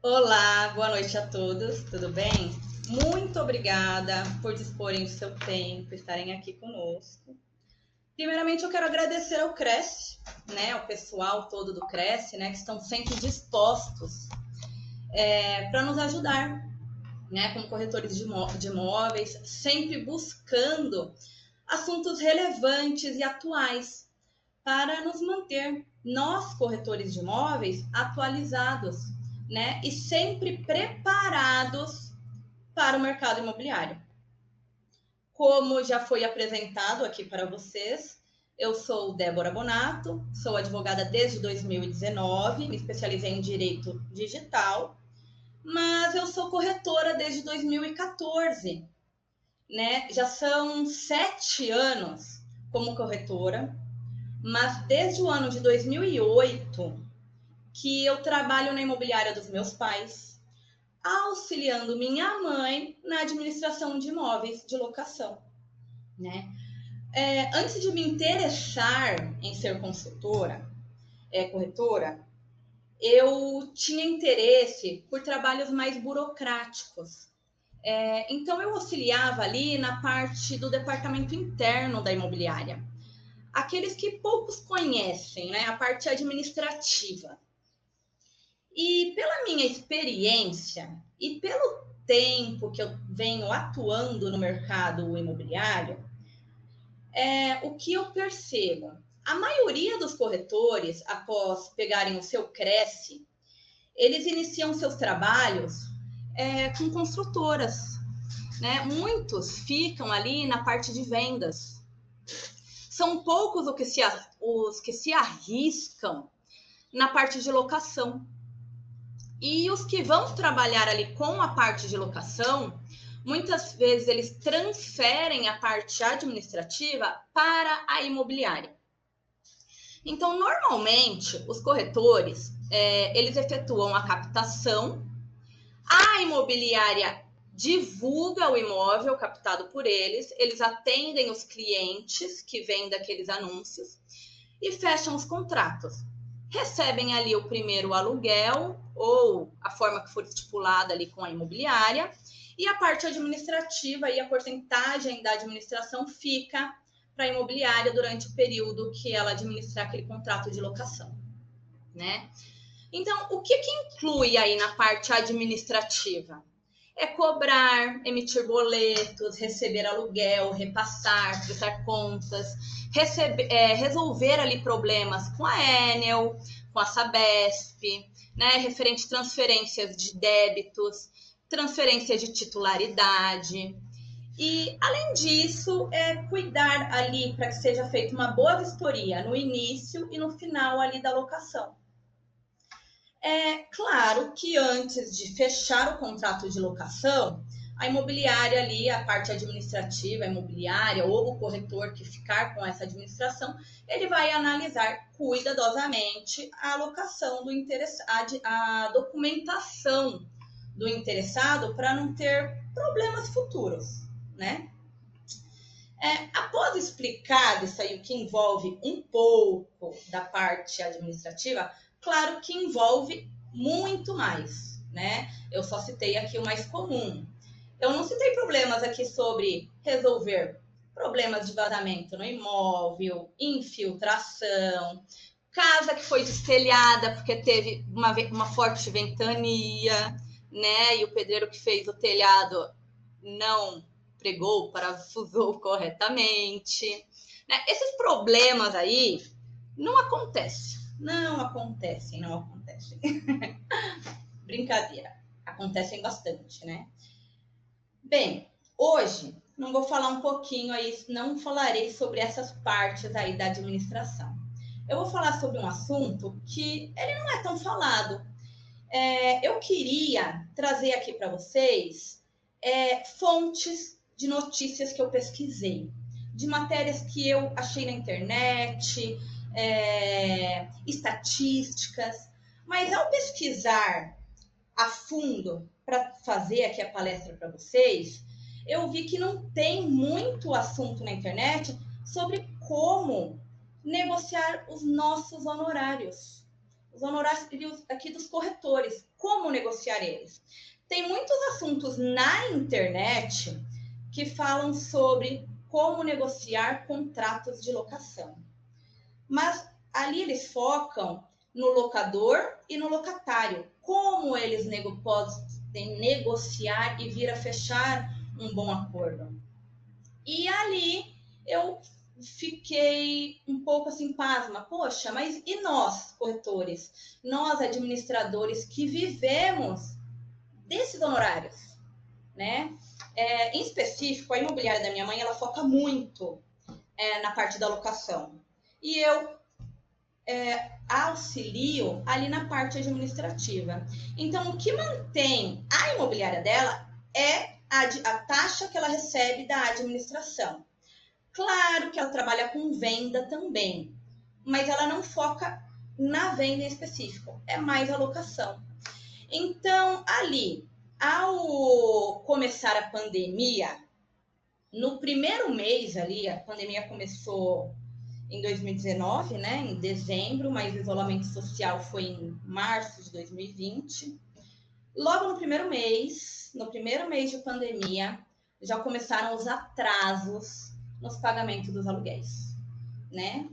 Olá, boa noite a todos, tudo bem? Muito obrigada por disporem do seu tempo, estarem aqui conosco. Primeiramente, eu quero agradecer ao Cresce, né, ao pessoal todo do Cresce, né, que estão sempre dispostos é, para nos ajudar, né, como corretores de, de imóveis, sempre buscando assuntos relevantes e atuais para nos manter, nós corretores de imóveis, atualizados, né? E sempre preparados para o mercado imobiliário. Como já foi apresentado aqui para vocês, eu sou Débora Bonato, sou advogada desde 2019, me especializei em direito digital, mas eu sou corretora desde 2014, né? Já são sete anos como corretora, mas desde o ano de 2008 que eu trabalho na imobiliária dos meus pais, auxiliando minha mãe na administração de imóveis de locação, né? É, antes de me interessar em ser consultora, é, corretora, eu tinha interesse por trabalhos mais burocráticos. É, então, eu auxiliava ali na parte do departamento interno da imobiliária aqueles que poucos conhecem, né? A parte administrativa. E pela minha experiência e pelo tempo que eu venho atuando no mercado imobiliário, é, o que eu percebo? A maioria dos corretores, após pegarem o seu Cresce, eles iniciam seus trabalhos é, com construtoras. Né? Muitos ficam ali na parte de vendas, são poucos os que se, os que se arriscam na parte de locação. E os que vão trabalhar ali com a parte de locação, muitas vezes eles transferem a parte administrativa para a imobiliária. Então, normalmente, os corretores, é, eles efetuam a captação, a imobiliária divulga o imóvel captado por eles, eles atendem os clientes que vêm daqueles anúncios e fecham os contratos. Recebem ali o primeiro aluguel ou a forma que for estipulada ali com a imobiliária e a parte administrativa e a porcentagem da administração fica para a imobiliária durante o período que ela administrar aquele contrato de locação, né? Então, o que, que inclui aí na parte administrativa? é cobrar, emitir boletos, receber aluguel, repassar, prestar contas, receber, é, resolver ali problemas com a Enel, com a Sabesp, né, referente transferências de débitos, transferência de titularidade. E, além disso, é cuidar ali para que seja feita uma boa vistoria no início e no final ali da locação. É claro que antes de fechar o contrato de locação, a imobiliária ali, a parte administrativa, a imobiliária ou o corretor que ficar com essa administração, ele vai analisar cuidadosamente a alocação do interessado, a documentação do interessado para não ter problemas futuros, né? É, após explicar isso aí, o que envolve um pouco da parte administrativa, Claro que envolve muito mais, né? Eu só citei aqui o mais comum. Eu não citei problemas aqui sobre resolver problemas de vazamento no imóvel, infiltração, casa que foi destelhada porque teve uma, uma forte ventania, né? E o pedreiro que fez o telhado não pregou, parafusou corretamente. Né? Esses problemas aí não acontecem não acontecem, não acontecem. Brincadeira. Acontecem bastante, né? Bem, hoje não vou falar um pouquinho aí, não falarei sobre essas partes aí da administração. Eu vou falar sobre um assunto que ele não é tão falado é, eu queria trazer aqui para vocês é, fontes de notícias que eu pesquisei, de matérias que eu achei na internet, é, estatísticas, mas ao pesquisar a fundo para fazer aqui a palestra para vocês, eu vi que não tem muito assunto na internet sobre como negociar os nossos honorários. Os honorários aqui dos corretores, como negociar eles. Tem muitos assuntos na internet que falam sobre como negociar contratos de locação. Mas ali eles focam no locador e no locatário. Como eles nego podem negociar e vir a fechar um bom acordo. E ali eu fiquei um pouco assim, pasma. Poxa, mas e nós, corretores? Nós, administradores, que vivemos desses honorários, né? É, em específico, a imobiliária da minha mãe, ela foca muito é, na parte da locação. E eu é, auxilio ali na parte administrativa. Então, o que mantém a imobiliária dela é a, a taxa que ela recebe da administração. Claro que ela trabalha com venda também, mas ela não foca na venda em específico, é mais a locação. Então, ali, ao começar a pandemia, no primeiro mês ali, a pandemia começou em 2019, né, em dezembro, mas o isolamento social foi em março de 2020. Logo no primeiro mês, no primeiro mês de pandemia, já começaram os atrasos nos pagamentos dos aluguéis, né?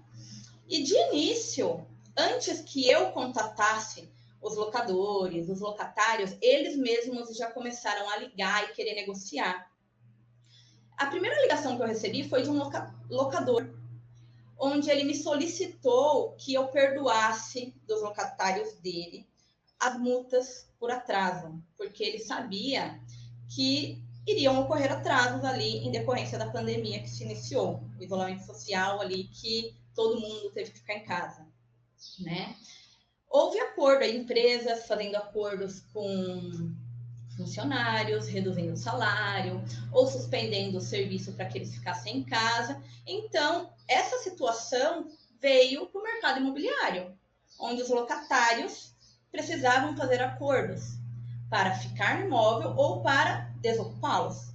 E de início, antes que eu contatasse os locadores, os locatários, eles mesmos já começaram a ligar e querer negociar. A primeira ligação que eu recebi foi de um locador onde ele me solicitou que eu perdoasse dos locatários dele as multas por atraso, porque ele sabia que iriam ocorrer atrasos ali em decorrência da pandemia que se iniciou, o isolamento social ali que todo mundo teve que ficar em casa, né? Houve acordo, empresas fazendo acordos com funcionários, reduzindo o salário ou suspendendo o serviço para que eles ficassem em casa. Então, essa situação veio para o mercado imobiliário, onde os locatários precisavam fazer acordos para ficar no imóvel ou para desocupá-los.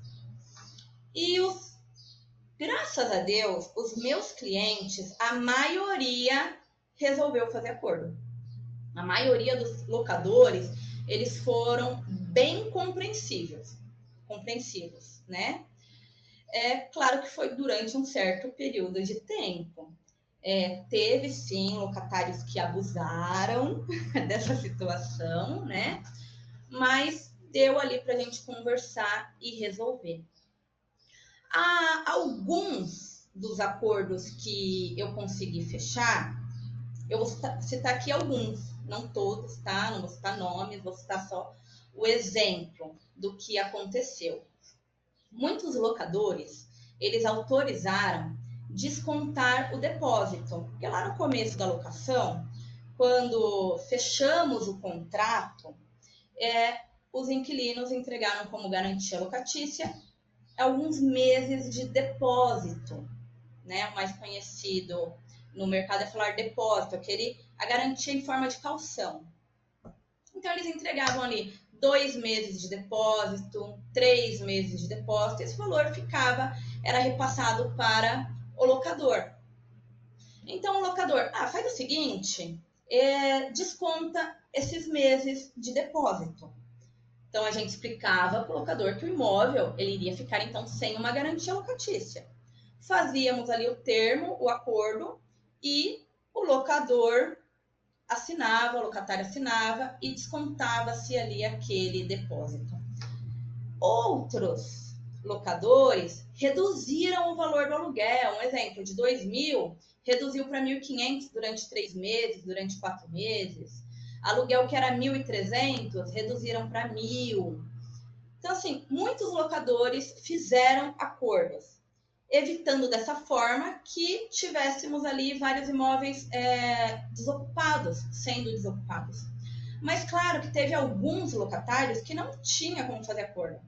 E os, graças a Deus, os meus clientes, a maioria resolveu fazer acordo. A maioria dos locadores, eles foram bem compreensíveis, compreensivos, né? É claro que foi durante um certo período de tempo. É, teve sim locatários que abusaram dessa situação, né? Mas deu ali para a gente conversar e resolver. Há alguns dos acordos que eu consegui fechar, eu vou citar aqui alguns, não todos, tá? Não vou citar nomes, vou citar só o exemplo do que aconteceu. Muitos locadores, eles autorizaram descontar o depósito, porque lá no começo da locação, quando fechamos o contrato, é, os inquilinos entregaram como garantia locatícia alguns meses de depósito, né? O mais conhecido no mercado é falar depósito, aquele a garantia em forma de calção. Então eles entregavam ali dois meses de depósito, três meses de depósito, esse valor ficava, era repassado para o locador. Então o locador, ah, faz o seguinte, é, desconta esses meses de depósito. Então a gente explicava para o locador que o imóvel ele iria ficar então sem uma garantia locatícia. Fazíamos ali o termo, o acordo e o locador assinava, o locatário assinava e descontava-se ali aquele depósito. Outros locadores reduziram o valor do aluguel. Um exemplo, de 2 mil, reduziu para 1.500 durante três meses, durante quatro meses. Aluguel que era 1.300, reduziram para 1.000. Então, assim, muitos locadores fizeram acordos evitando dessa forma que tivéssemos ali vários imóveis é, desocupados, sendo desocupados. Mas claro que teve alguns locatários que não tinha como fazer acordo.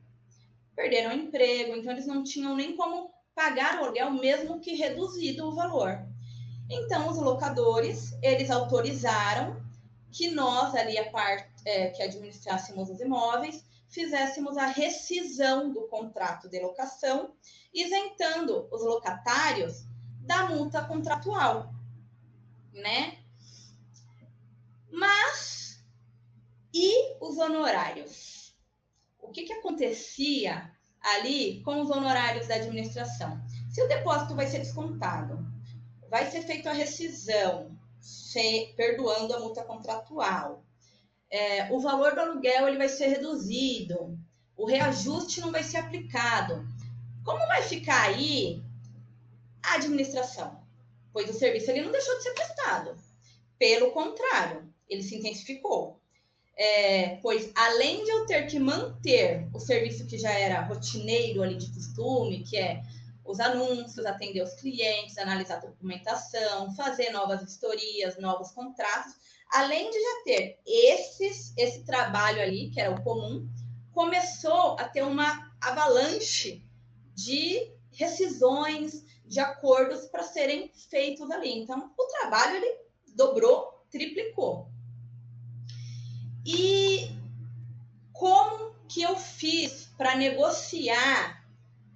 Perderam o emprego, então eles não tinham nem como pagar o aluguel, mesmo que reduzido o valor. Então, os locadores, eles autorizaram que nós, ali, a parte é, que administrássemos os imóveis, fizéssemos a rescisão do contrato de locação, isentando os locatários da multa contratual, né? Mas e os honorários? O que, que acontecia ali com os honorários da administração? Se o depósito vai ser descontado, vai ser feita a rescisão, se, perdoando a multa contratual. É, o valor do aluguel ele vai ser reduzido, o reajuste não vai ser aplicado. Como vai ficar aí a administração? Pois o serviço ele não deixou de ser prestado. Pelo contrário, ele se intensificou. É, pois além de eu ter que manter o serviço que já era rotineiro ali de costume, que é os anúncios, atender os clientes, analisar a documentação, fazer novas historias, novos contratos, além de já ter esses, esse trabalho ali, que era o comum, começou a ter uma avalanche de rescisões, de acordos para serem feitos ali. Então, o trabalho ele dobrou, triplicou. E como que eu fiz para negociar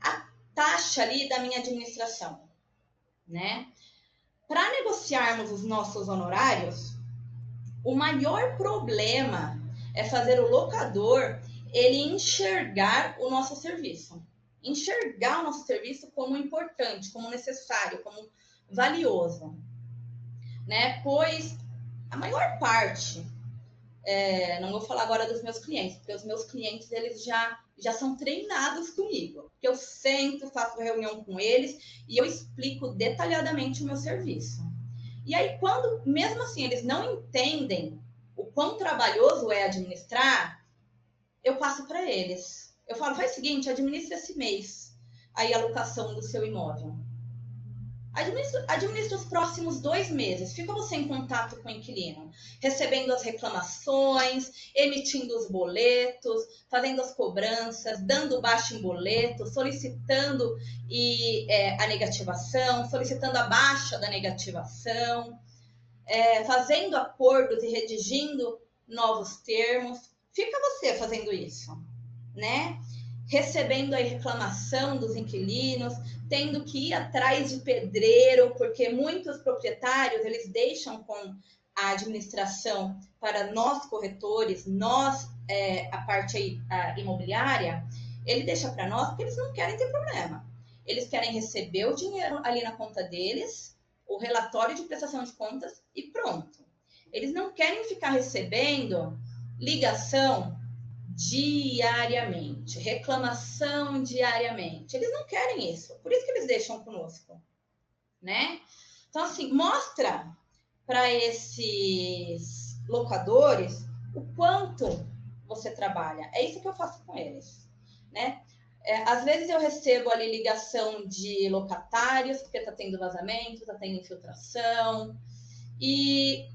a taxa ali da minha administração, né? Para negociarmos os nossos honorários, o maior problema é fazer o locador ele enxergar o nosso serviço, enxergar o nosso serviço como importante, como necessário, como valioso, né? Pois a maior parte é, não vou falar agora dos meus clientes, porque os meus clientes eles já, já são treinados comigo. Eu sento, faço reunião com eles e eu explico detalhadamente o meu serviço. E aí, quando, mesmo assim, eles não entendem o quão trabalhoso é administrar, eu passo para eles. Eu falo, faz o seguinte, administra esse mês aí a locação do seu imóvel. Administra, administra, os próximos dois meses. Fica você em contato com o inquilino, recebendo as reclamações, emitindo os boletos, fazendo as cobranças, dando baixa em boleto, solicitando e, é, a negativação, solicitando a baixa da negativação, é, fazendo acordos e redigindo novos termos. Fica você fazendo isso, né? Recebendo a reclamação dos inquilinos, tendo que ir atrás de pedreiro, porque muitos proprietários eles deixam com a administração para nós corretores, nós é, a parte a imobiliária, ele deixa para nós porque eles não querem ter problema. Eles querem receber o dinheiro ali na conta deles, o relatório de prestação de contas e pronto. Eles não querem ficar recebendo ligação diariamente, reclamação diariamente. Eles não querem isso, por isso que eles deixam conosco, né? Então, assim, mostra para esses locadores o quanto você trabalha. É isso que eu faço com eles, né? É, às vezes eu recebo ali ligação de locatários, porque está tendo vazamento, está tendo infiltração, e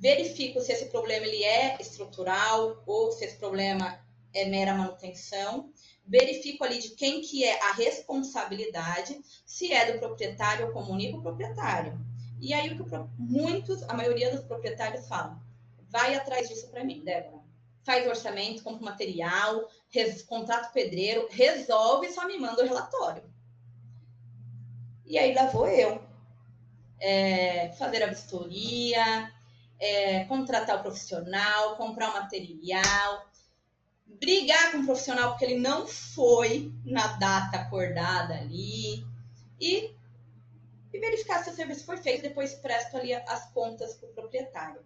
verifico se esse problema ele é estrutural ou se esse problema é mera manutenção, verifico ali de quem que é a responsabilidade, se é do proprietário, eu comunico o proprietário. E aí o que muitos, a maioria dos proprietários falam, vai atrás disso para mim, Débora. Faz orçamento, compra material, res, contrato pedreiro, resolve e só me manda o relatório. E aí lá vou eu. É, fazer a vistoria, é, contratar o profissional, comprar o material, brigar com o profissional porque ele não foi na data acordada ali e, e verificar se o serviço foi feito, depois presto ali as contas para o proprietário.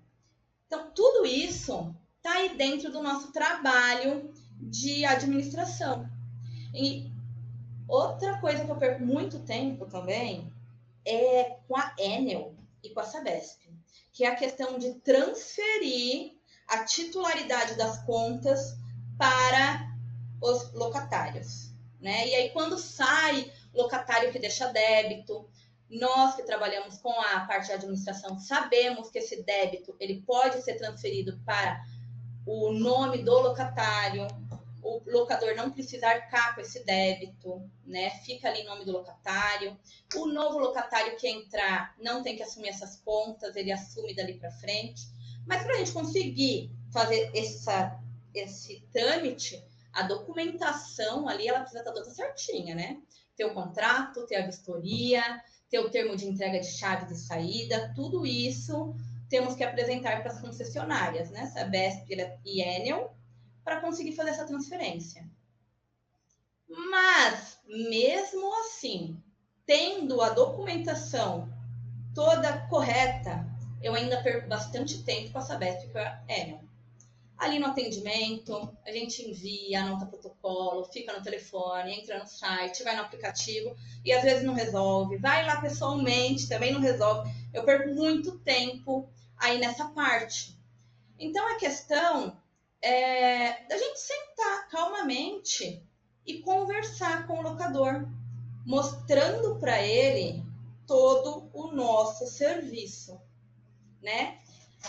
Então, tudo isso está aí dentro do nosso trabalho de administração. E outra coisa que eu perco muito tempo também é com a Enel e com a Sabesp que é a questão de transferir a titularidade das contas para os locatários. Né? E aí, quando sai locatário que deixa débito, Nós que trabalhamos com a parte de administração sabemos que esse débito ele pode ser transferido para o nome do locatário, o locador não precisa arcar com esse débito, né? Fica ali em nome do locatário. O novo locatário que entrar não tem que assumir essas contas, ele assume dali para frente. Mas para a gente conseguir fazer essa, esse trâmite, a documentação ali ela precisa estar toda certinha, né? Ter o contrato, ter a vistoria, ter o termo de entrega de chave de saída, tudo isso temos que apresentar para as concessionárias, né? Sabesp e Enel, para conseguir fazer essa transferência. Mas, mesmo assim, tendo a documentação toda correta, eu ainda perco bastante tempo com a Sabesp e a Enel. Ali no atendimento, a gente envia, anota protocolo, fica no telefone, entra no site, vai no aplicativo e às vezes não resolve. Vai lá pessoalmente, também não resolve. Eu perco muito tempo aí nessa parte. Então a questão é da gente sentar calmamente e conversar com o locador, mostrando para ele todo o nosso serviço, né?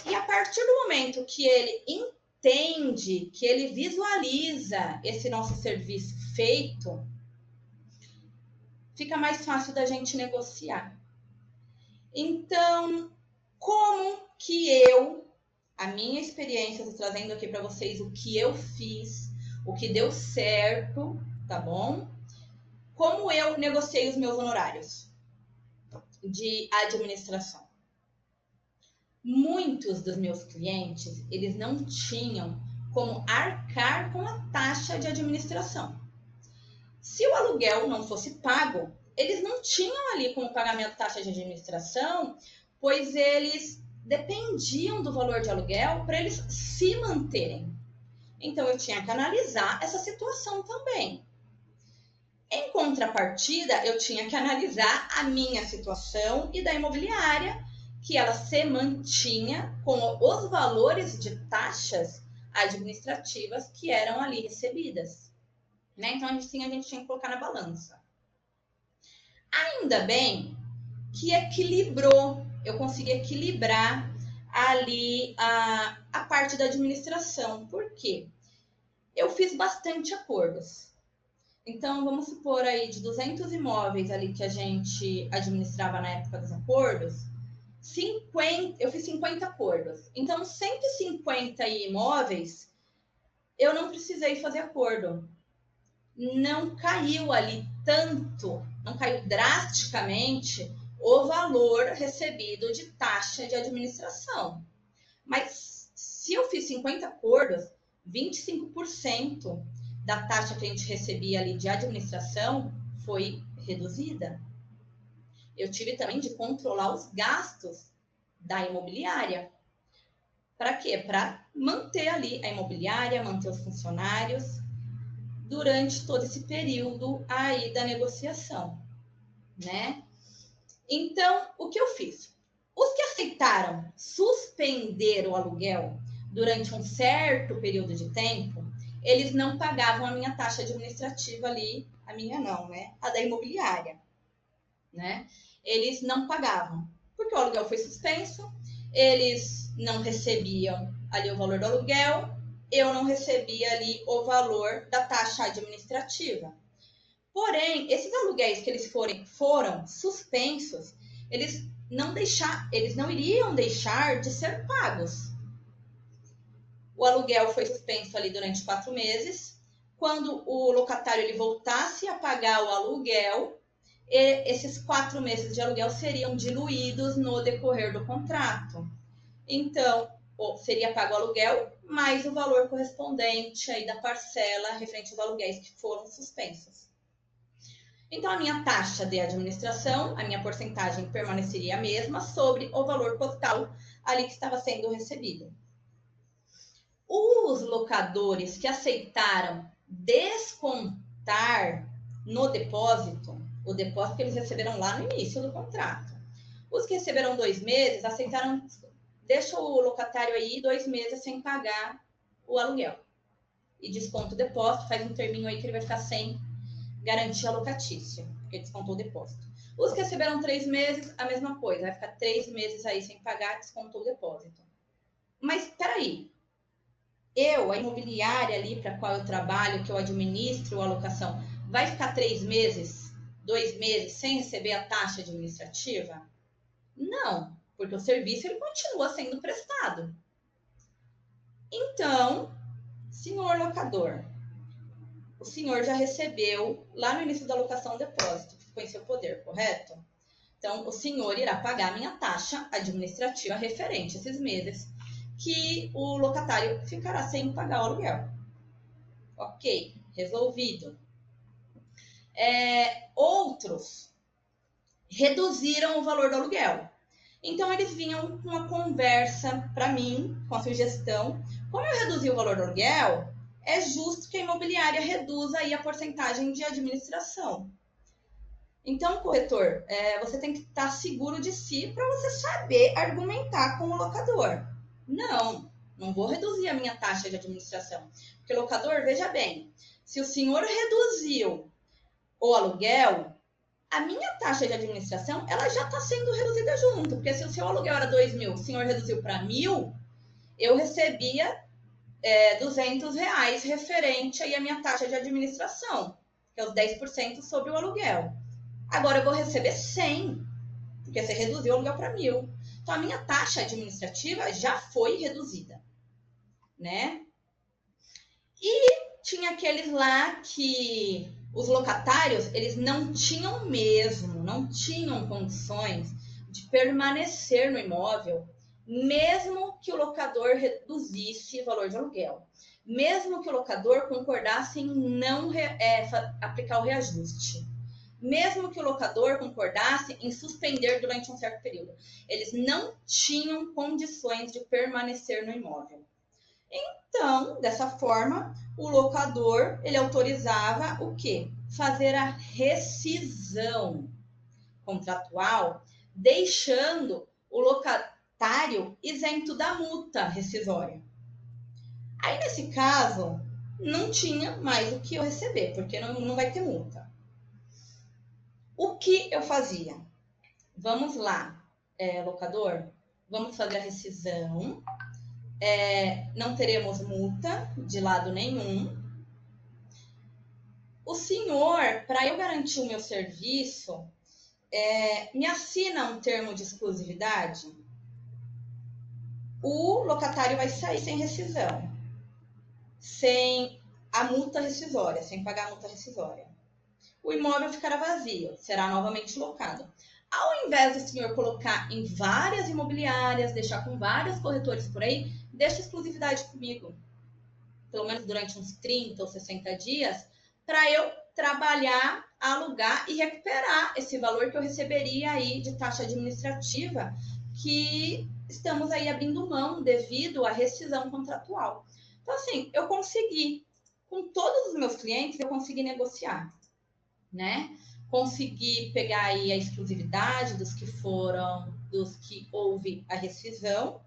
E a partir do momento que ele entende, que ele visualiza esse nosso serviço feito, fica mais fácil da gente negociar. Então, como que eu, a minha experiência, estou trazendo aqui para vocês o que eu fiz, o que deu certo, tá bom? Como eu negociei os meus honorários de administração. Muitos dos meus clientes, eles não tinham como arcar com a taxa de administração. Se o aluguel não fosse pago, eles não tinham ali como pagamento taxa de administração, pois eles dependiam do valor de aluguel para eles se manterem. Então eu tinha que analisar essa situação também. Em contrapartida, eu tinha que analisar a minha situação e da imobiliária, que ela se mantinha com os valores de taxas administrativas que eram ali recebidas. Né? Então, a gente, a gente tinha que colocar na balança. Ainda bem que equilibrou eu consegui equilibrar ali a, a parte da administração. Por quê? Eu fiz bastante acordos. Então, vamos supor aí de 200 imóveis ali que a gente administrava na época dos acordos, 50, eu fiz 50 acordos. Então, 150 imóveis, eu não precisei fazer acordo. Não caiu ali tanto, não caiu drasticamente o valor recebido de taxa de administração. Mas se eu fiz 50 acordos, 25% da taxa que a gente recebia ali de administração foi reduzida. Eu tive também de controlar os gastos da imobiliária. Para quê? Para manter ali a imobiliária, manter os funcionários durante todo esse período aí da negociação, né? Então, o que eu fiz? Os que aceitaram suspender o aluguel durante um certo período de tempo, eles não pagavam a minha taxa administrativa ali, a minha não, né? A da imobiliária, né? Eles não pagavam, porque o aluguel foi suspenso, eles não recebiam ali o valor do aluguel, eu não recebia ali o valor da taxa administrativa. Porém, esses aluguéis que eles forem, foram suspensos, eles não deixar, eles não iriam deixar de ser pagos. O aluguel foi suspenso ali durante quatro meses. Quando o locatário ele voltasse a pagar o aluguel, esses quatro meses de aluguel seriam diluídos no decorrer do contrato. Então, seria pago o aluguel mais o valor correspondente aí da parcela referente aos aluguéis que foram suspensos. Então, a minha taxa de administração, a minha porcentagem permaneceria a mesma sobre o valor total ali que estava sendo recebido. Os locadores que aceitaram descontar no depósito, o depósito que eles receberam lá no início do contrato. Os que receberam dois meses aceitaram, deixa o locatário aí dois meses sem pagar o aluguel. E desconta o depósito, faz um terminho aí que ele vai ficar sem garantia locatícia, porque descontou o depósito. Os que receberam três meses, a mesma coisa, vai ficar três meses aí sem pagar, descontou o depósito. Mas peraí, eu, a imobiliária ali para qual eu trabalho, que eu administro a alocação, vai ficar três meses, dois meses sem receber a taxa administrativa? Não, porque o serviço ele continua sendo prestado. Então, senhor locador, o senhor já recebeu lá no início da locação um depósito, que ficou em seu poder, correto? Então, o senhor irá pagar a minha taxa administrativa referente a esses meses que o locatário ficará sem pagar o aluguel. Ok, resolvido. É, outros reduziram o valor do aluguel. Então, eles vinham com uma conversa para mim, com a sugestão. Como eu reduzi o valor do aluguel, é justo que a imobiliária reduza aí a porcentagem de administração. Então, corretor, é, você tem que estar seguro de si para você saber argumentar com o locador. Não, não vou reduzir a minha taxa de administração. Porque locador, veja bem, se o senhor reduziu o aluguel, a minha taxa de administração ela já está sendo reduzida junto. Porque se o seu aluguel era 2 mil, o senhor reduziu para mil, eu recebia é, 200 reais referente aí à minha taxa de administração, que é os 10% sobre o aluguel. Agora eu vou receber 100, porque você reduziu o aluguel para mil. Então, a minha taxa administrativa já foi reduzida, né? E tinha aqueles lá que os locatários, eles não tinham mesmo, não tinham condições de permanecer no imóvel, mesmo que o locador reduzisse o valor de aluguel, mesmo que o locador concordasse em não é, aplicar o reajuste mesmo que o locador concordasse em suspender durante um certo período. Eles não tinham condições de permanecer no imóvel. Então, dessa forma, o locador ele autorizava o quê? Fazer a rescisão contratual, deixando o locatário isento da multa rescisória. Aí, nesse caso, não tinha mais o que eu receber, porque não, não vai ter multa. O que eu fazia? Vamos lá, é, locador, vamos fazer a rescisão. É, não teremos multa de lado nenhum. O senhor, para eu garantir o meu serviço, é, me assina um termo de exclusividade? O locatário vai sair sem rescisão, sem a multa rescisória, sem pagar a multa rescisória o imóvel ficará vazio, será novamente locado. Ao invés do senhor colocar em várias imobiliárias, deixar com vários corretores por aí, deixa exclusividade comigo. Pelo menos durante uns 30 ou 60 dias, para eu trabalhar, alugar e recuperar esse valor que eu receberia aí de taxa administrativa que estamos aí abrindo mão devido à rescisão contratual. Então, assim, eu consegui, com todos os meus clientes, eu consegui negociar né? Conseguir pegar aí a exclusividade dos que foram, dos que houve a rescisão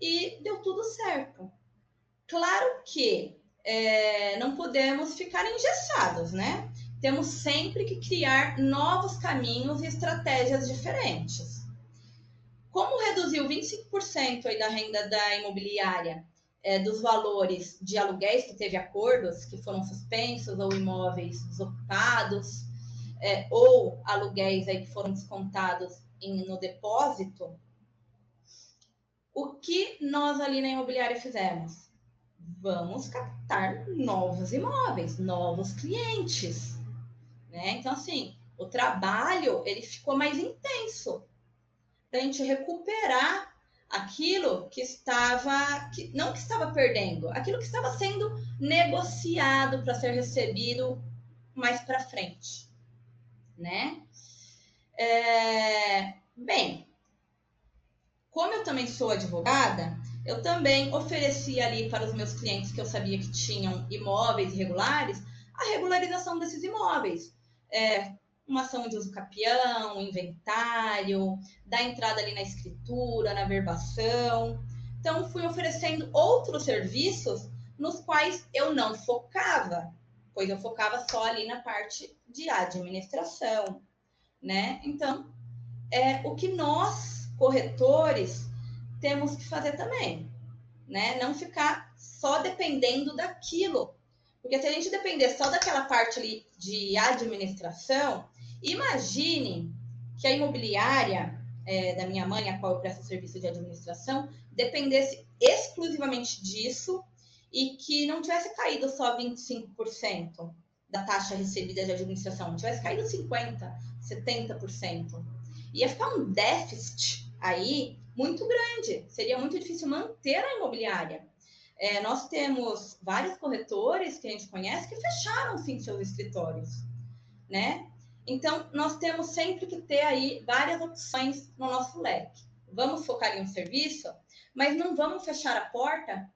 e deu tudo certo. Claro que é, não podemos ficar engessados, né? Temos sempre que criar novos caminhos e estratégias diferentes. Como reduziu 25% aí da renda da imobiliária é, dos valores de aluguéis que teve acordos que foram suspensos ou imóveis desocupados é, ou aluguéis aí que foram descontados em, no depósito, o que nós ali na imobiliária fizemos? Vamos captar novos imóveis, novos clientes, né? Então assim, o trabalho ele ficou mais intenso para a gente recuperar aquilo que estava, que, não que estava perdendo, aquilo que estava sendo negociado para ser recebido mais para frente, né? É, bem, como eu também sou advogada, eu também ofereci ali para os meus clientes que eu sabia que tinham imóveis irregulares a regularização desses imóveis. É, uma ação de uso capião, inventário, dar entrada ali na escritura, na verbação. Então, fui oferecendo outros serviços nos quais eu não focava, pois eu focava só ali na parte de administração, né? Então, é o que nós, corretores, temos que fazer também, né? Não ficar só dependendo daquilo. Porque se a gente depender só daquela parte ali de administração, imagine que a imobiliária é, da minha mãe, a qual eu presto serviço de administração, dependesse exclusivamente disso e que não tivesse caído só 25% da taxa recebida de administração, tivesse caído 50%, 70%. Ia ficar um déficit aí muito grande. Seria muito difícil manter a imobiliária. É, nós temos vários corretores que a gente conhece que fecharam sim seus escritórios, né? Então, nós temos sempre que ter aí várias opções no nosso leque. Vamos focar em um serviço, mas não vamos fechar a porta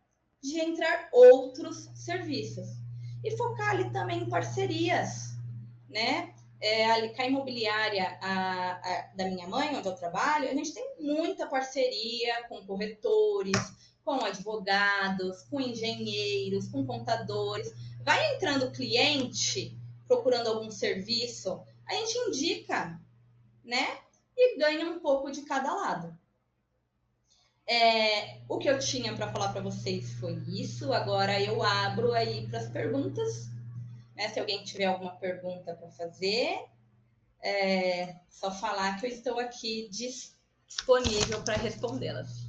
de entrar outros serviços. E focar ali também em parcerias, né? É, ali com a imobiliária a, a, da minha mãe, onde eu trabalho, a gente tem muita parceria com corretores, com advogados, com engenheiros, com contadores. Vai entrando cliente procurando algum serviço, a gente indica, né? E ganha um pouco de cada lado. É, o que eu tinha para falar para vocês foi isso. Agora eu abro aí para as perguntas. Né? Se alguém tiver alguma pergunta para fazer, é só falar que eu estou aqui disponível para respondê-las.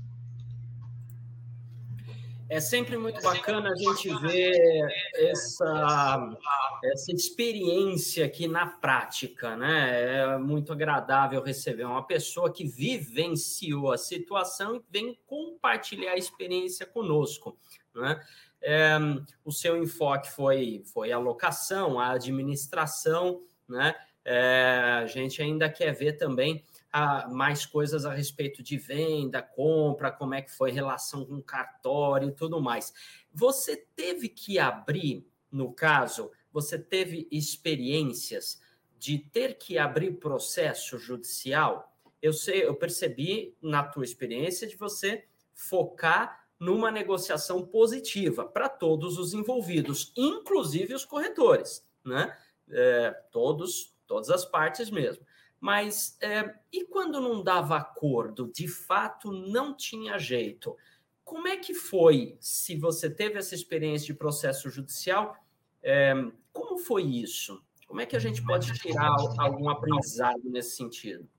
É sempre muito bacana a gente ver essa, essa experiência aqui na prática, né? É muito agradável receber uma pessoa que vivenciou a situação e vem compartilhar a experiência conosco, né? É, o seu enfoque foi, foi a locação, a administração, né? É, a gente ainda quer ver também a, mais coisas a respeito de venda, compra, como é que foi relação com cartório e tudo mais. Você teve que abrir, no caso, você teve experiências de ter que abrir processo judicial? Eu sei, eu percebi na tua experiência de você focar numa negociação positiva para todos os envolvidos, inclusive os corretores, né? É, todos, todas as partes mesmo. Mas é, e quando não dava acordo, de fato não tinha jeito? Como é que foi, se você teve essa experiência de processo judicial, é, como foi isso? Como é que a gente pode tirar algum aprendizado nesse sentido?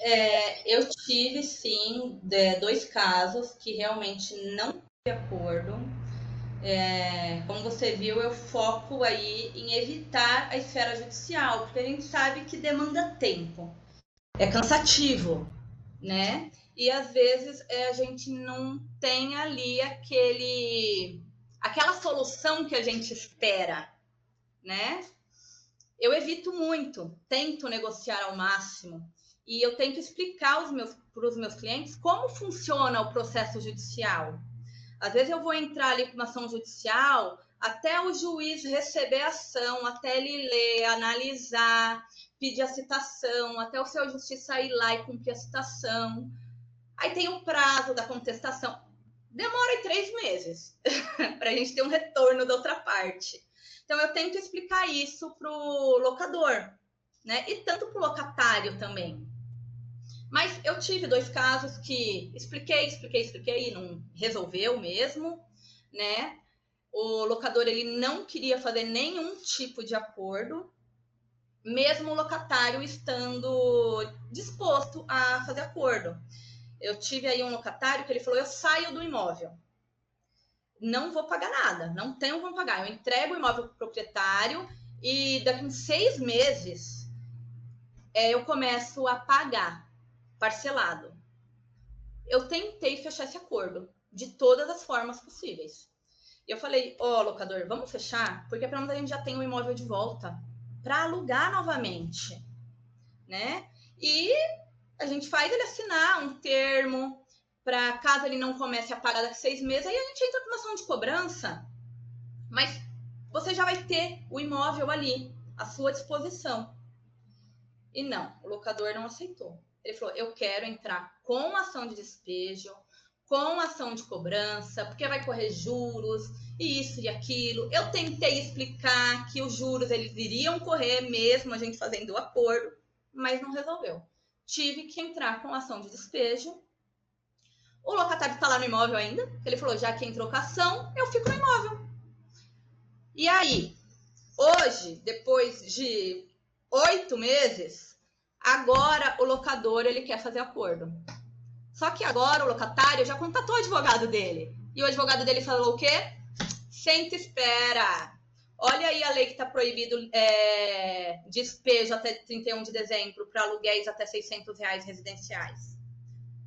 É, eu tive, sim, dois casos que realmente não de acordo é, como você viu, eu foco aí em evitar a esfera judicial, porque a gente sabe que demanda tempo, é cansativo, né? E às vezes é, a gente não tem ali aquele, aquela solução que a gente espera, né? Eu evito muito, tento negociar ao máximo e eu tento explicar para os meus clientes como funciona o processo judicial às vezes eu vou entrar ali com uma ação judicial, até o juiz receber a ação, até ele ler, analisar, pedir a citação, até o seu justiça ir lá e cumprir a citação. Aí tem o prazo da contestação. Demora três meses para a gente ter um retorno da outra parte. Então eu tento explicar isso para o locador, né? E tanto para o locatário também. Mas eu tive dois casos que expliquei, expliquei, expliquei e não resolveu mesmo, né? O locador ele não queria fazer nenhum tipo de acordo, mesmo o locatário estando disposto a fazer acordo. Eu tive aí um locatário que ele falou: eu saio do imóvel, não vou pagar nada, não tenho como pagar. Eu entrego o imóvel para o proprietário e daqui a seis meses é, eu começo a pagar parcelado. Eu tentei fechar esse acordo de todas as formas possíveis. Eu falei, ó, oh, locador, vamos fechar, porque para nós a gente já tem o imóvel de volta para alugar novamente, né? E a gente faz ele assinar um termo para caso ele não comece a pagar daqui seis meses, aí a gente entra com uma ação de cobrança. Mas você já vai ter o imóvel ali à sua disposição. E não, o locador não aceitou. Ele falou: eu quero entrar com ação de despejo, com ação de cobrança, porque vai correr juros, e isso e aquilo. Eu tentei explicar que os juros eles iriam correr mesmo a gente fazendo o acordo, mas não resolveu. Tive que entrar com ação de despejo. O locatário está lá no imóvel ainda. Ele falou: já que entrou com ação, eu fico no imóvel. E aí, hoje, depois de oito meses, agora o locador ele quer fazer acordo. Só que agora o locatário já contatou o advogado dele. E o advogado dele falou o quê? Senta espera. Olha aí a lei que está proibido é, despejo até 31 de dezembro para aluguéis até 600 reais residenciais.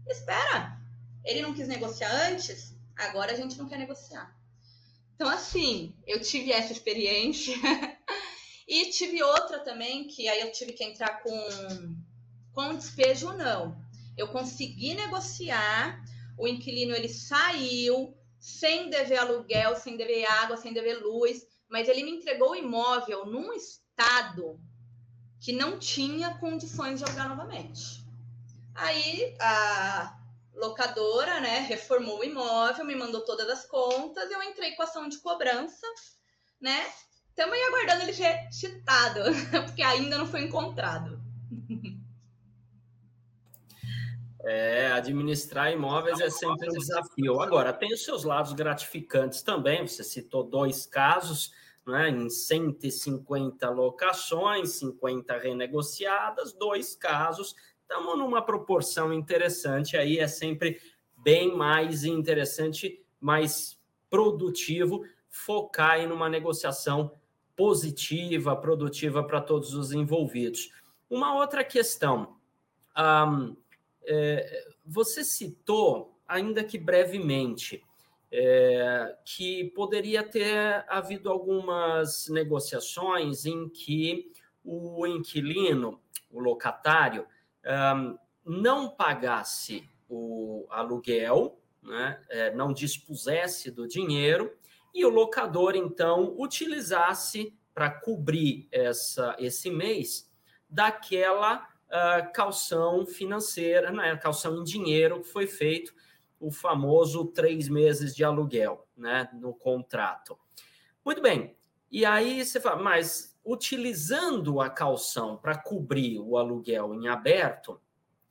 Espera. Ele não quis negociar antes, agora a gente não quer negociar. Então, assim, eu tive essa experiência. e tive outra também, que aí eu tive que entrar com, com despejo não eu consegui negociar, o inquilino ele saiu sem dever aluguel, sem dever água, sem dever luz, mas ele me entregou o imóvel num estado que não tinha condições de alugar novamente. Aí a locadora, né, reformou o imóvel, me mandou todas as contas, eu entrei com ação de cobrança, né? Estamos aí aguardando ele ser citado, porque ainda não foi encontrado. É, administrar imóveis é sempre um desafio. Agora, tem os seus lados gratificantes também. Você citou dois casos, né, em 150 locações, 50 renegociadas, dois casos. Estamos numa proporção interessante aí, é sempre bem mais interessante, mais produtivo focar em uma negociação positiva, produtiva para todos os envolvidos. Uma outra questão. Um, é, você citou, ainda que brevemente, é, que poderia ter havido algumas negociações em que o inquilino, o locatário, um, não pagasse o aluguel, né, é, não dispusesse do dinheiro, e o locador, então, utilizasse para cobrir essa, esse mês daquela uh, calção financeira, né, calção em dinheiro, que foi feito o famoso três meses de aluguel né, no contrato. Muito bem. E aí você fala, mas utilizando a calção para cobrir o aluguel em aberto,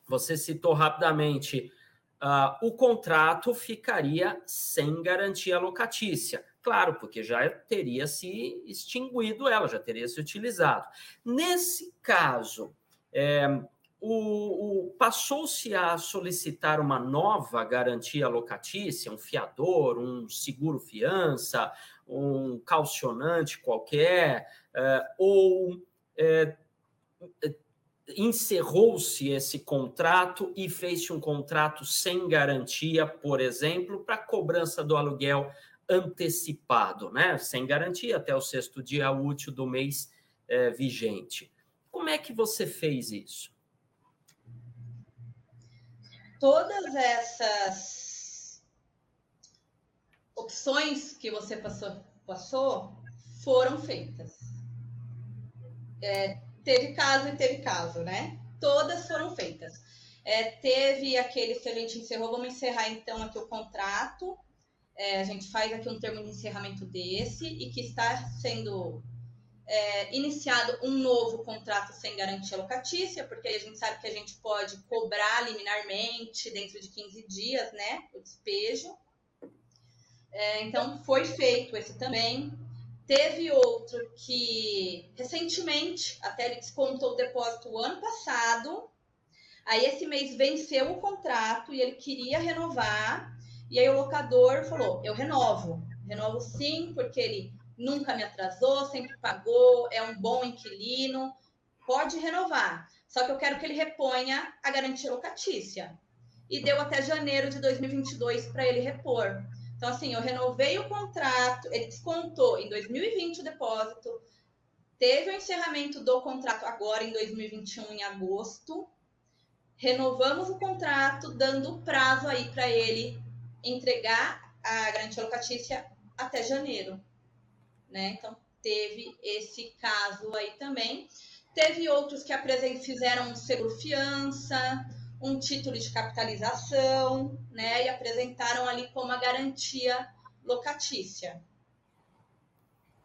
você citou rapidamente, uh, o contrato ficaria sem garantia locatícia. Claro, porque já teria se extinguido ela, já teria se utilizado. Nesse caso, é, o, o passou-se a solicitar uma nova garantia locatícia, um fiador, um seguro-fiança, um calcionante qualquer, é, ou é, encerrou-se esse contrato e fez-se um contrato sem garantia, por exemplo, para cobrança do aluguel antecipado, né? Sem garantia até o sexto dia útil do mês é, vigente. Como é que você fez isso? Todas essas opções que você passou, passou foram feitas. É, teve caso e teve caso, né? Todas foram feitas. É, teve aqueles que a gente encerrou, vamos encerrar então aqui o contrato. É, a gente faz aqui um termo de encerramento desse e que está sendo é, iniciado um novo contrato sem garantia locatícia, porque a gente sabe que a gente pode cobrar liminarmente dentro de 15 dias, né, o despejo. É, então, foi feito esse também. Teve outro que, recentemente, até ele descontou o depósito o ano passado, aí esse mês venceu o contrato e ele queria renovar, e aí o locador falou, eu renovo. Renovo sim, porque ele nunca me atrasou, sempre pagou, é um bom inquilino, pode renovar. Só que eu quero que ele reponha a garantia locatícia. E deu até janeiro de 2022 para ele repor. Então, assim, eu renovei o contrato, ele descontou em 2020 o depósito, teve o encerramento do contrato agora em 2021, em agosto. Renovamos o contrato, dando prazo aí para ele entregar a garantia locatícia até janeiro né? Então, teve esse caso aí também. Teve outros que fizeram seguro fiança, um título de capitalização, né? E apresentaram ali como a garantia locatícia.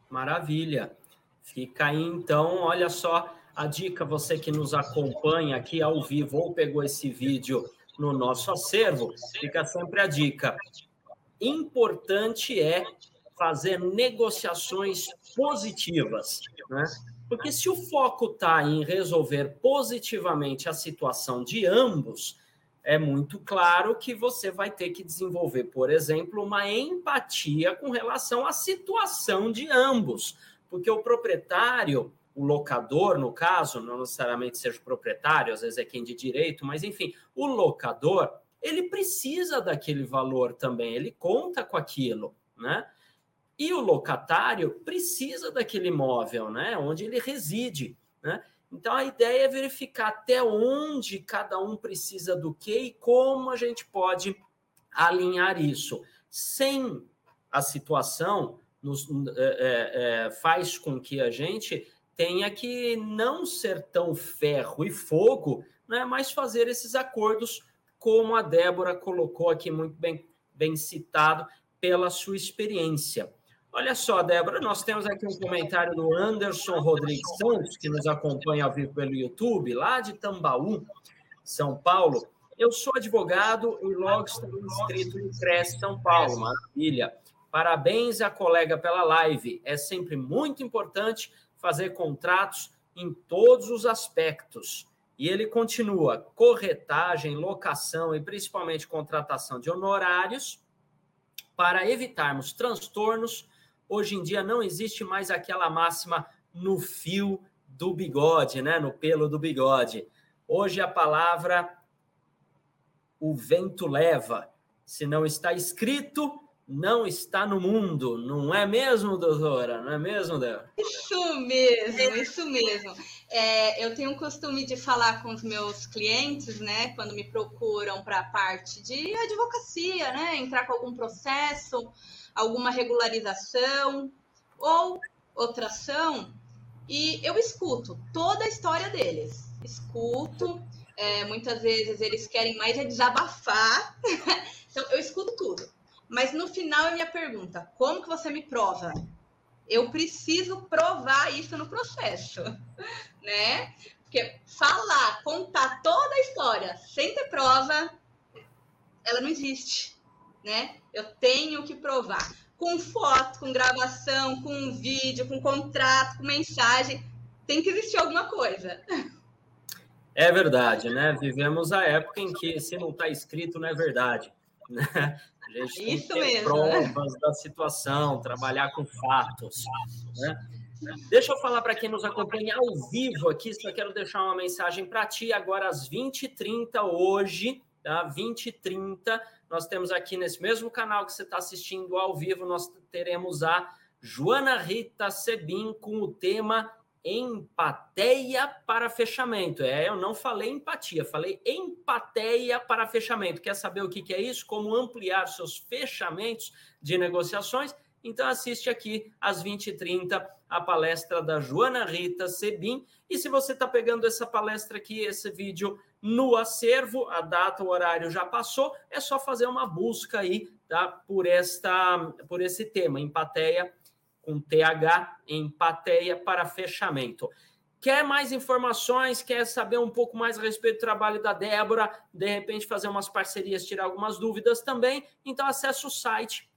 Maravilha. Fica aí então, olha só a dica, você que nos acompanha aqui ao vivo ou pegou esse vídeo no nosso acervo, fica sempre a dica. Importante é fazer negociações positivas, né? Porque se o foco está em resolver positivamente a situação de ambos, é muito claro que você vai ter que desenvolver, por exemplo, uma empatia com relação à situação de ambos. Porque o proprietário, o locador, no caso, não necessariamente seja o proprietário, às vezes é quem de direito, mas enfim, o locador, ele precisa daquele valor também, ele conta com aquilo, né? E o locatário precisa daquele imóvel, né? Onde ele reside, né? Então a ideia é verificar até onde cada um precisa do que e como a gente pode alinhar isso. Sem a situação nos, é, é, faz com que a gente tenha que não ser tão ferro e fogo, né, mas fazer esses acordos, como a Débora colocou aqui muito bem, bem citado pela sua experiência. Olha só, Débora, nós temos aqui um comentário do Anderson Rodrigues Santos, que nos acompanha ao vivo pelo YouTube, lá de Tambaú, São Paulo. Eu sou advogado e logo estou inscrito no CRES São Paulo, maravilha. Parabéns à colega pela live. É sempre muito importante fazer contratos em todos os aspectos. E ele continua: corretagem, locação e principalmente contratação de honorários para evitarmos transtornos Hoje em dia não existe mais aquela máxima no fio do bigode, né? No pelo do bigode. Hoje a palavra o vento leva. Se não está escrito, não está no mundo. Não é mesmo, doutora? Não é mesmo, Débora? Isso mesmo, isso mesmo. É, eu tenho o costume de falar com os meus clientes, né, quando me procuram para a parte de advocacia, né, entrar com algum processo alguma regularização ou outra ação, e eu escuto toda a história deles. Escuto, é, muitas vezes eles querem mais é desabafar, então eu escuto tudo. Mas no final é minha pergunta: como que você me prova? Eu preciso provar isso no processo, né? Porque falar, contar toda a história sem ter prova, ela não existe né? Eu tenho que provar. Com foto, com gravação, com vídeo, com contrato, com mensagem, tem que existir alguma coisa. É verdade, né? Vivemos a época em que se não está escrito, não é verdade. Né? A gente tem Isso que ter mesmo, provas né? da situação, trabalhar com fatos. Né? Deixa eu falar para quem nos acompanha ao vivo aqui, só quero deixar uma mensagem para ti agora às 20h30 hoje, tá? 20 e 30 nós temos aqui nesse mesmo canal que você está assistindo ao vivo, nós teremos a Joana Rita Sebin com o tema empateia para fechamento. É, eu não falei empatia, falei empateia para fechamento. Quer saber o que, é isso? Como ampliar seus fechamentos de negociações? Então assiste aqui às 20h30 a palestra da Joana Rita Sebin. E se você está pegando essa palestra aqui, esse vídeo no acervo, a data, o horário já passou, é só fazer uma busca aí tá, por, esta, por esse tema, empateia com TH, empateia para fechamento. Quer mais informações? Quer saber um pouco mais a respeito do trabalho da Débora? De repente fazer umas parcerias, tirar algumas dúvidas também? Então acesse o site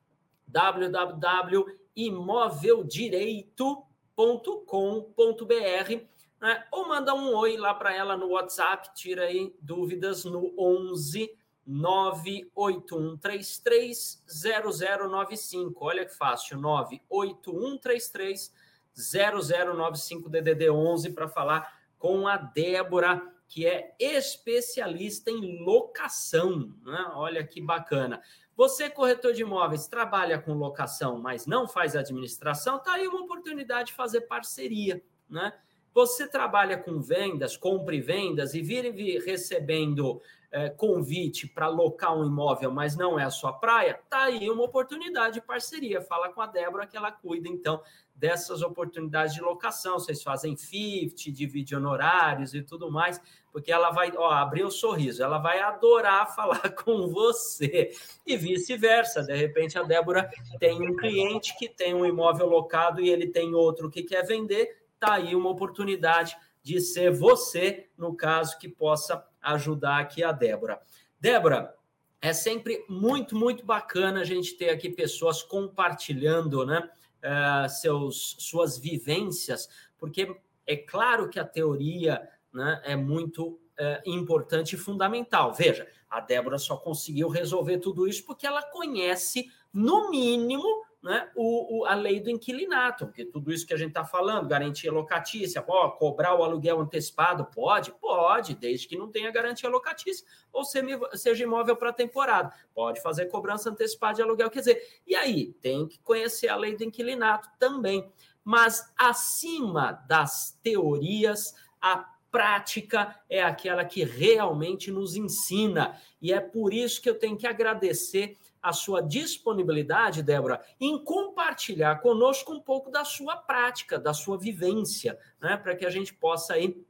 www.imoveldireito.com.br né? ou manda um oi lá para ela no WhatsApp, tira aí dúvidas no 11 98133 0095. Olha que fácil, 98133 0095 DDD 11 para falar com a Débora, que é especialista em locação. Né? Olha que bacana. Você, corretor de imóveis, trabalha com locação, mas não faz administração, tá aí uma oportunidade de fazer parceria, né? Você trabalha com vendas, compra e vendas e vire recebendo é, convite para locar um imóvel, mas não é a sua praia, tá aí uma oportunidade de parceria. Fala com a Débora que ela cuida, então, dessas oportunidades de locação. Vocês fazem 50, divide honorários e tudo mais, porque ela vai, ó, abrir o um sorriso, ela vai adorar falar com você. E vice-versa. De repente, a Débora tem um cliente que tem um imóvel locado e ele tem outro que quer vender, tá aí uma oportunidade de ser você, no caso, que possa ajudar aqui a Débora. Débora, é sempre muito, muito bacana a gente ter aqui pessoas compartilhando né, uh, seus, suas vivências, porque é claro que a teoria né, é muito uh, importante e fundamental. Veja, a Débora só conseguiu resolver tudo isso porque ela conhece, no mínimo, né, o, o, a lei do inquilinato, porque tudo isso que a gente está falando, garantia locatícia, ó, cobrar o aluguel antecipado, pode? Pode, desde que não tenha garantia locatícia, ou seja imóvel para temporada. Pode fazer cobrança antecipada de aluguel, quer dizer, e aí? Tem que conhecer a lei do inquilinato também. Mas acima das teorias, a prática é aquela que realmente nos ensina. E é por isso que eu tenho que agradecer a sua disponibilidade, Débora, em compartilhar conosco um pouco da sua prática, da sua vivência, né, para que a gente possa aí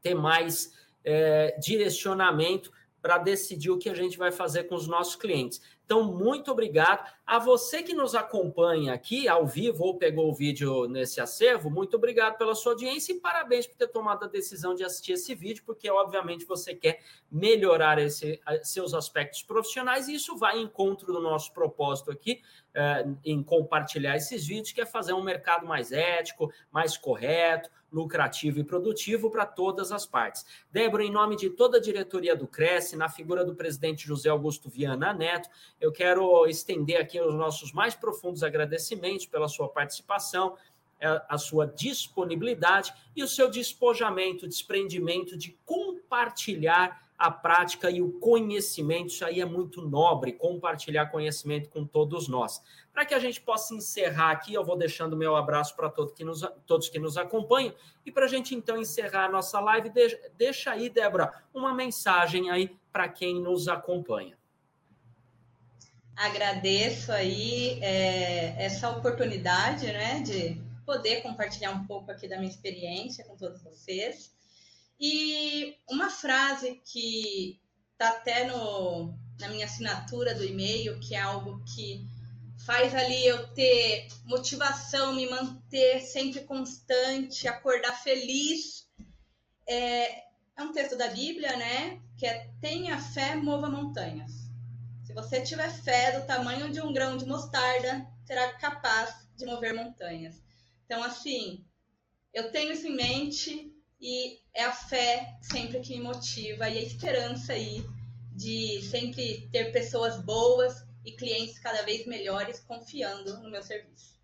ter mais é, direcionamento para decidir o que a gente vai fazer com os nossos clientes. Então, muito obrigado. A você que nos acompanha aqui ao vivo ou pegou o vídeo nesse acervo, muito obrigado pela sua audiência e parabéns por ter tomado a decisão de assistir esse vídeo, porque obviamente você quer melhorar esse, seus aspectos profissionais e isso vai em encontro do nosso propósito aqui em compartilhar esses vídeos, que é fazer um mercado mais ético, mais correto, lucrativo e produtivo para todas as partes. Débora, em nome de toda a diretoria do Cresce, na figura do presidente José Augusto Viana Neto, eu quero estender aqui os nossos mais profundos agradecimentos pela sua participação, é, a sua disponibilidade e o seu despojamento, desprendimento de compartilhar a prática e o conhecimento. Isso aí é muito nobre, compartilhar conhecimento com todos nós. Para que a gente possa encerrar aqui, eu vou deixando meu abraço para todo que nos, todos que nos acompanham. E para a gente então encerrar a nossa live, deixa, deixa aí, Débora, uma mensagem aí para quem nos acompanha. Agradeço aí é, essa oportunidade, né, de poder compartilhar um pouco aqui da minha experiência com todos vocês. E uma frase que está até no, na minha assinatura do e-mail, que é algo que faz ali eu ter motivação, me manter sempre constante, acordar feliz. É, é um texto da Bíblia, né? Que é tenha fé, mova montanhas. Se você tiver fé do tamanho de um grão de mostarda, será capaz de mover montanhas. Então, assim, eu tenho isso em mente e é a fé sempre que me motiva e a esperança aí de sempre ter pessoas boas e clientes cada vez melhores confiando no meu serviço.